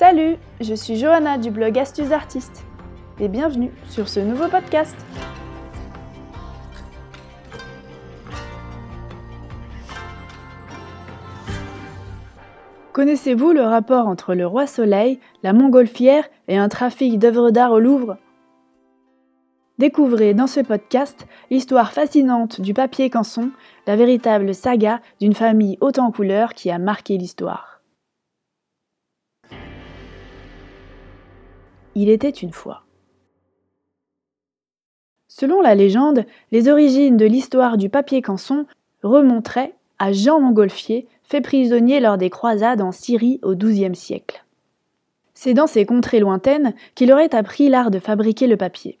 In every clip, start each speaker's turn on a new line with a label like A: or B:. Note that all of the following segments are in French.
A: Salut, je suis Johanna du blog Astuces Artistes et bienvenue sur ce nouveau podcast. Connaissez-vous le rapport entre le roi soleil, la montgolfière et un trafic d'œuvres d'art au Louvre? Découvrez dans ce podcast l'histoire fascinante du papier canson, la véritable saga d'une famille haute en couleurs qui a marqué l'histoire. Il était une fois. Selon la légende, les origines de l'histoire du papier canson remonteraient à Jean Montgolfier, fait prisonnier lors des croisades en Syrie au XIIe siècle. C'est dans ces contrées lointaines qu'il aurait appris l'art de fabriquer le papier.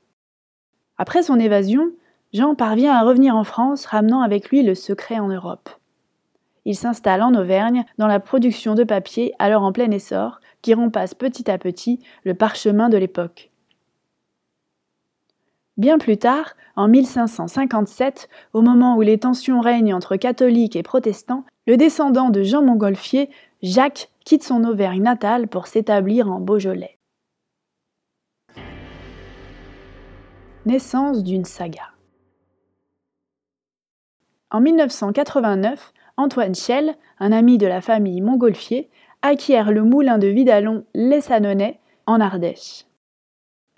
A: Après son évasion, Jean parvient à revenir en France, ramenant avec lui le secret en Europe. Il s'installe en Auvergne dans la production de papier alors en plein essor, qui remplace petit à petit le parchemin de l'époque. Bien plus tard, en 1557, au moment où les tensions règnent entre catholiques et protestants, le descendant de Jean Montgolfier, Jacques, quitte son Auvergne natale pour s'établir en Beaujolais. Naissance d'une saga. En 1989, Antoine Schell, un ami de la famille Montgolfier, acquiert le moulin de Vidalon Les Sanonais en Ardèche.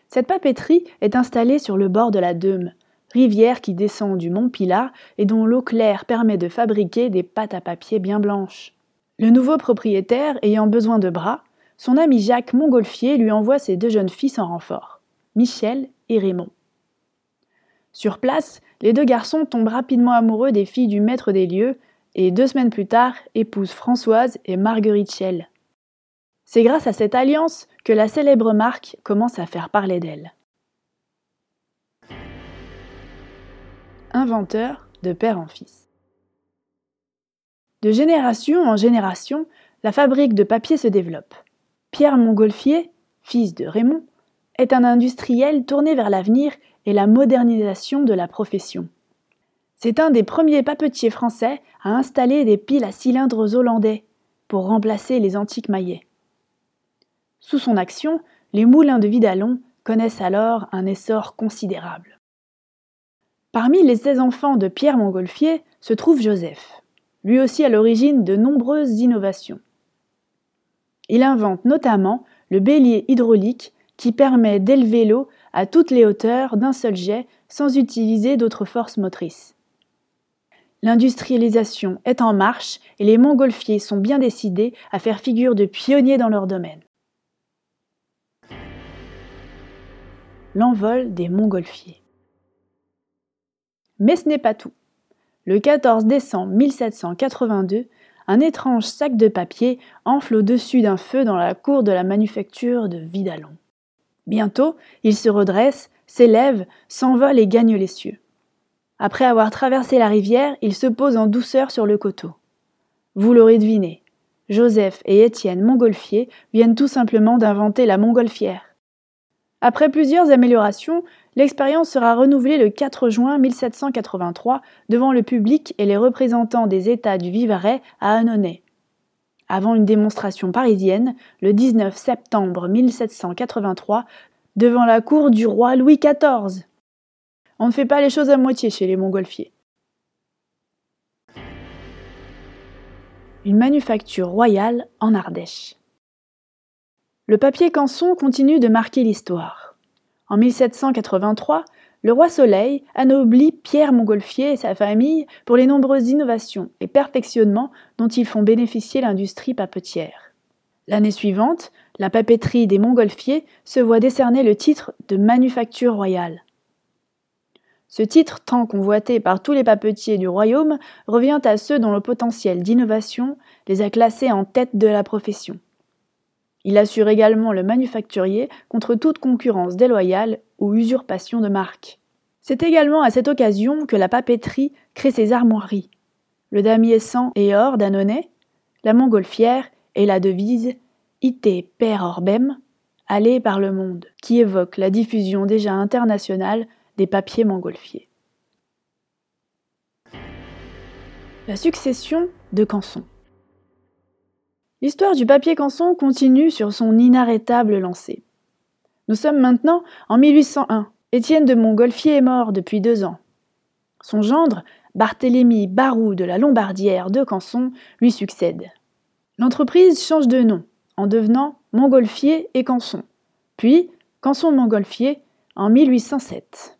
A: Cette papeterie est installée sur le bord de la Deume, rivière qui descend du mont Pilat et dont l'eau claire permet de fabriquer des pâtes à papier bien blanches. Le nouveau propriétaire ayant besoin de bras, son ami Jacques Montgolfier lui envoie ses deux jeunes fils en renfort, Michel et Raymond. Sur place, les deux garçons tombent rapidement amoureux des filles du maître des lieux et deux semaines plus tard épousent Françoise et Marguerite Schell. C'est grâce à cette alliance que la célèbre marque commence à faire parler d'elle. Inventeur de père en fils. De génération en génération, la fabrique de papier se développe. Pierre Montgolfier, fils de Raymond, est un industriel tourné vers l'avenir et la modernisation de la profession. C'est un des premiers papetiers français à installer des piles à cylindres hollandais pour remplacer les antiques maillets. Sous son action, les moulins de Vidalon connaissent alors un essor considérable. Parmi les 16 enfants de Pierre Montgolfier se trouve Joseph, lui aussi à l'origine de nombreuses innovations. Il invente notamment le bélier hydraulique qui permet d'élever l'eau à toutes les hauteurs d'un seul jet sans utiliser d'autres forces motrices. L'industrialisation est en marche et les montgolfiers sont bien décidés à faire figure de pionniers dans leur domaine. L'envol des montgolfiers. Mais ce n'est pas tout. Le 14 décembre 1782, un étrange sac de papier enfle au-dessus d'un feu dans la cour de la manufacture de Vidalon. Bientôt, il se redresse, s'élève, s'envole et gagne les cieux. Après avoir traversé la rivière, il se pose en douceur sur le coteau. Vous l'aurez deviné, Joseph et Étienne Montgolfier viennent tout simplement d'inventer la montgolfière. Après plusieurs améliorations, l'expérience sera renouvelée le 4 juin 1783 devant le public et les représentants des États du Vivarais à Annonay avant une démonstration parisienne le 19 septembre 1783 devant la cour du roi Louis XIV. On ne fait pas les choses à moitié chez les montgolfiers. Une manufacture royale en Ardèche. Le papier canson continue de marquer l'histoire. En 1783, le roi Soleil anoblit Pierre Montgolfier et sa famille pour les nombreuses innovations et perfectionnements dont ils font bénéficier l'industrie papetière. L'année suivante, la papeterie des Montgolfiers se voit décerner le titre de Manufacture royale. Ce titre, tant convoité par tous les papetiers du royaume, revient à ceux dont le potentiel d'innovation les a classés en tête de la profession. Il assure également le manufacturier contre toute concurrence déloyale ou usurpation de marque. C'est également à cette occasion que la papeterie crée ses armoiries. Le damier sang et or d'Annonay, la montgolfière et la devise Ite per orbem, aller par le monde, qui évoque la diffusion déjà internationale des papiers montgolfiers. La succession de Canson. L'histoire du papier canson continue sur son inarrêtable lancée. Nous sommes maintenant en 1801. Étienne de Montgolfier est mort depuis deux ans. Son gendre, Barthélemy Barou de la Lombardière de Canson, lui succède. L'entreprise change de nom en devenant Montgolfier et Canson, puis Canson-Montgolfier en 1807.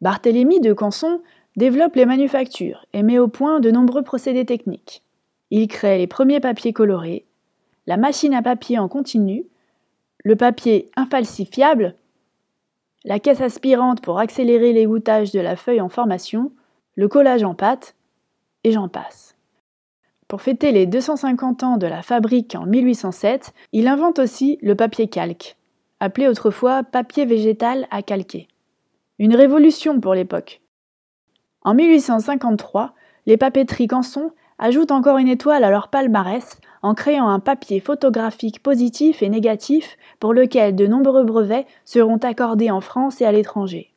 A: Barthélemy de Canson développe les manufactures et met au point de nombreux procédés techniques. Il crée les premiers papiers colorés, la machine à papier en continu, le papier infalsifiable, la caisse aspirante pour accélérer l'égouttage de la feuille en formation, le collage en pâte, et j'en passe. Pour fêter les 250 ans de la fabrique en 1807, il invente aussi le papier calque, appelé autrefois papier végétal à calquer. Une révolution pour l'époque. En 1853, les papeteries Canson ajoutent encore une étoile à leur palmarès en créant un papier photographique positif et négatif pour lequel de nombreux brevets seront accordés en France et à l'étranger.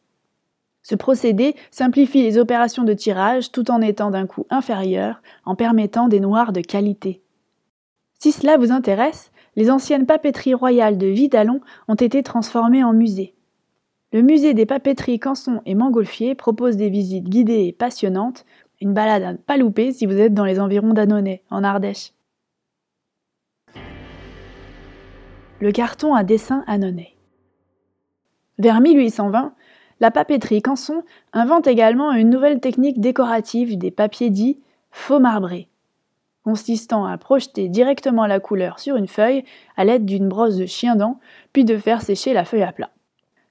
A: Ce procédé simplifie les opérations de tirage tout en étant d'un coût inférieur, en permettant des noirs de qualité. Si cela vous intéresse, les anciennes papeteries royales de Vidalon ont été transformées en musée. Le musée des papeteries Canson et Mangolfier propose des visites guidées et passionnantes, une balade à ne pas louper si vous êtes dans les environs d'Annonay, en Ardèche. Le carton à dessin Annonay. Vers 1820, la papeterie Canson invente également une nouvelle technique décorative des papiers dits faux marbrés, consistant à projeter directement la couleur sur une feuille à l'aide d'une brosse de chien-dent, puis de faire sécher la feuille à plat.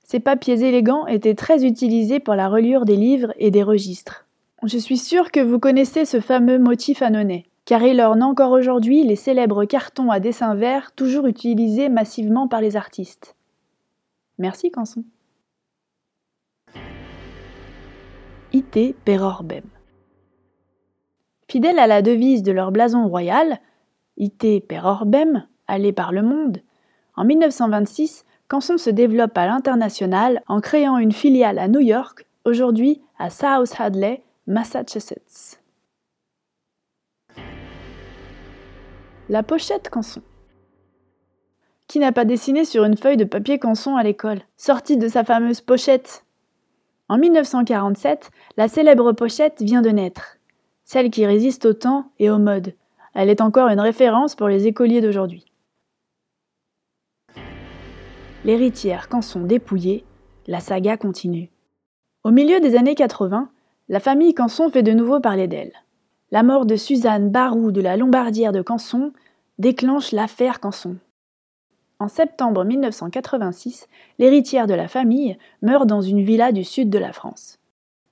A: Ces papiers élégants étaient très utilisés pour la reliure des livres et des registres. Je suis sûre que vous connaissez ce fameux motif annonais, car il orne encore aujourd'hui les célèbres cartons à dessin vert toujours utilisés massivement par les artistes. Merci Canson. Ite per orbem. Fidèles à la devise de leur blason royal, Ite per orbem, aller par le monde, en 1926, Canson se développe à l'international en créant une filiale à New York, aujourd'hui à South Hadley, Massachusetts. La pochette Canson. Qui n'a pas dessiné sur une feuille de papier Canson à l'école, sortie de sa fameuse pochette? En 1947, la célèbre pochette vient de naître, celle qui résiste au temps et aux modes. Elle est encore une référence pour les écoliers d'aujourd'hui. L'héritière Canson dépouillée, la saga continue. Au milieu des années 80, la famille Canson fait de nouveau parler d'elle. La mort de Suzanne Barou de la Lombardière de Canson déclenche l'affaire Canson. En septembre 1986, l'héritière de la famille meurt dans une villa du sud de la France.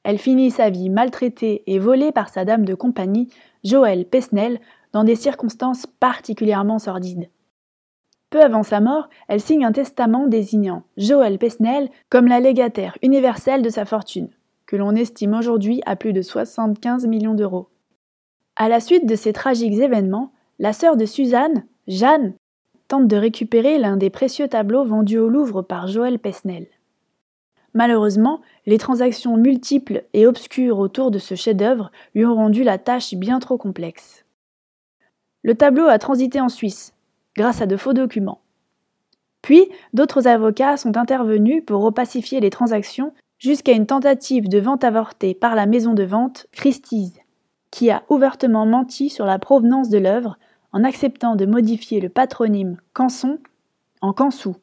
A: Elle finit sa vie maltraitée et volée par sa dame de compagnie, Joëlle Pesnel, dans des circonstances particulièrement sordides. Peu avant sa mort, elle signe un testament désignant Joëlle Pesnel comme la légataire universelle de sa fortune, que l'on estime aujourd'hui à plus de 75 millions d'euros. À la suite de ces tragiques événements, la sœur de Suzanne, Jeanne, tente de récupérer l'un des précieux tableaux vendus au Louvre par Joël Pesnel. Malheureusement, les transactions multiples et obscures autour de ce chef-d'œuvre lui ont rendu la tâche bien trop complexe. Le tableau a transité en Suisse, grâce à de faux documents. Puis, d'autres avocats sont intervenus pour opacifier les transactions jusqu'à une tentative de vente avortée par la maison de vente Christie's, qui a ouvertement menti sur la provenance de l'œuvre en acceptant de modifier le patronyme Canson en Cansou.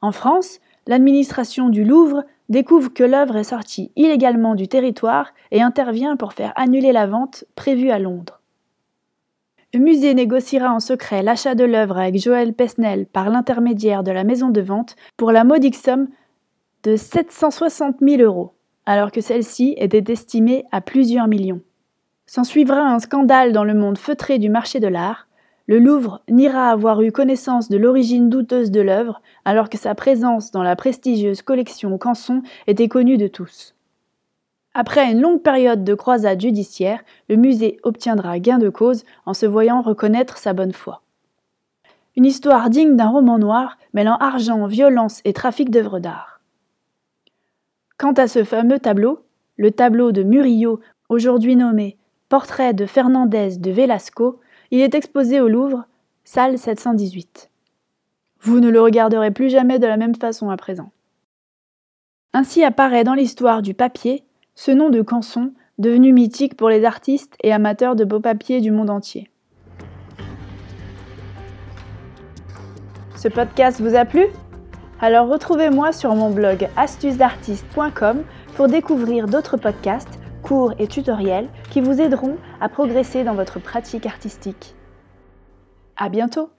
A: En France, l'administration du Louvre découvre que l'œuvre est sortie illégalement du territoire et intervient pour faire annuler la vente prévue à Londres. Le musée négociera en secret l'achat de l'œuvre avec Joël Pesnel par l'intermédiaire de la maison de vente pour la modique somme de 760 000 euros, alors que celle-ci était estimée à plusieurs millions. S'ensuivra un scandale dans le monde feutré du marché de l'art. Le Louvre n'ira avoir eu connaissance de l'origine douteuse de l'œuvre, alors que sa présence dans la prestigieuse collection Canson était connue de tous. Après une longue période de croisade judiciaire, le musée obtiendra gain de cause en se voyant reconnaître sa bonne foi. Une histoire digne d'un roman noir mêlant argent, violence et trafic d'œuvres d'art. Quant à ce fameux tableau, le tableau de Murillo, aujourd'hui nommé Portrait de Fernandez de Velasco, Il est exposé au Louvre, salle 718. Vous ne le regarderez plus jamais de la même façon à présent. Ainsi apparaît dans l'histoire du papier ce nom de Canson devenu mythique pour les artistes et amateurs de beaux papiers du monde entier. Ce podcast vous a plu? Alors retrouvez-moi sur mon blog astucesdartiste.com pour découvrir d'autres podcasts, cours et tutoriels qui vous aideront à progresser dans votre pratique artistique. À bientôt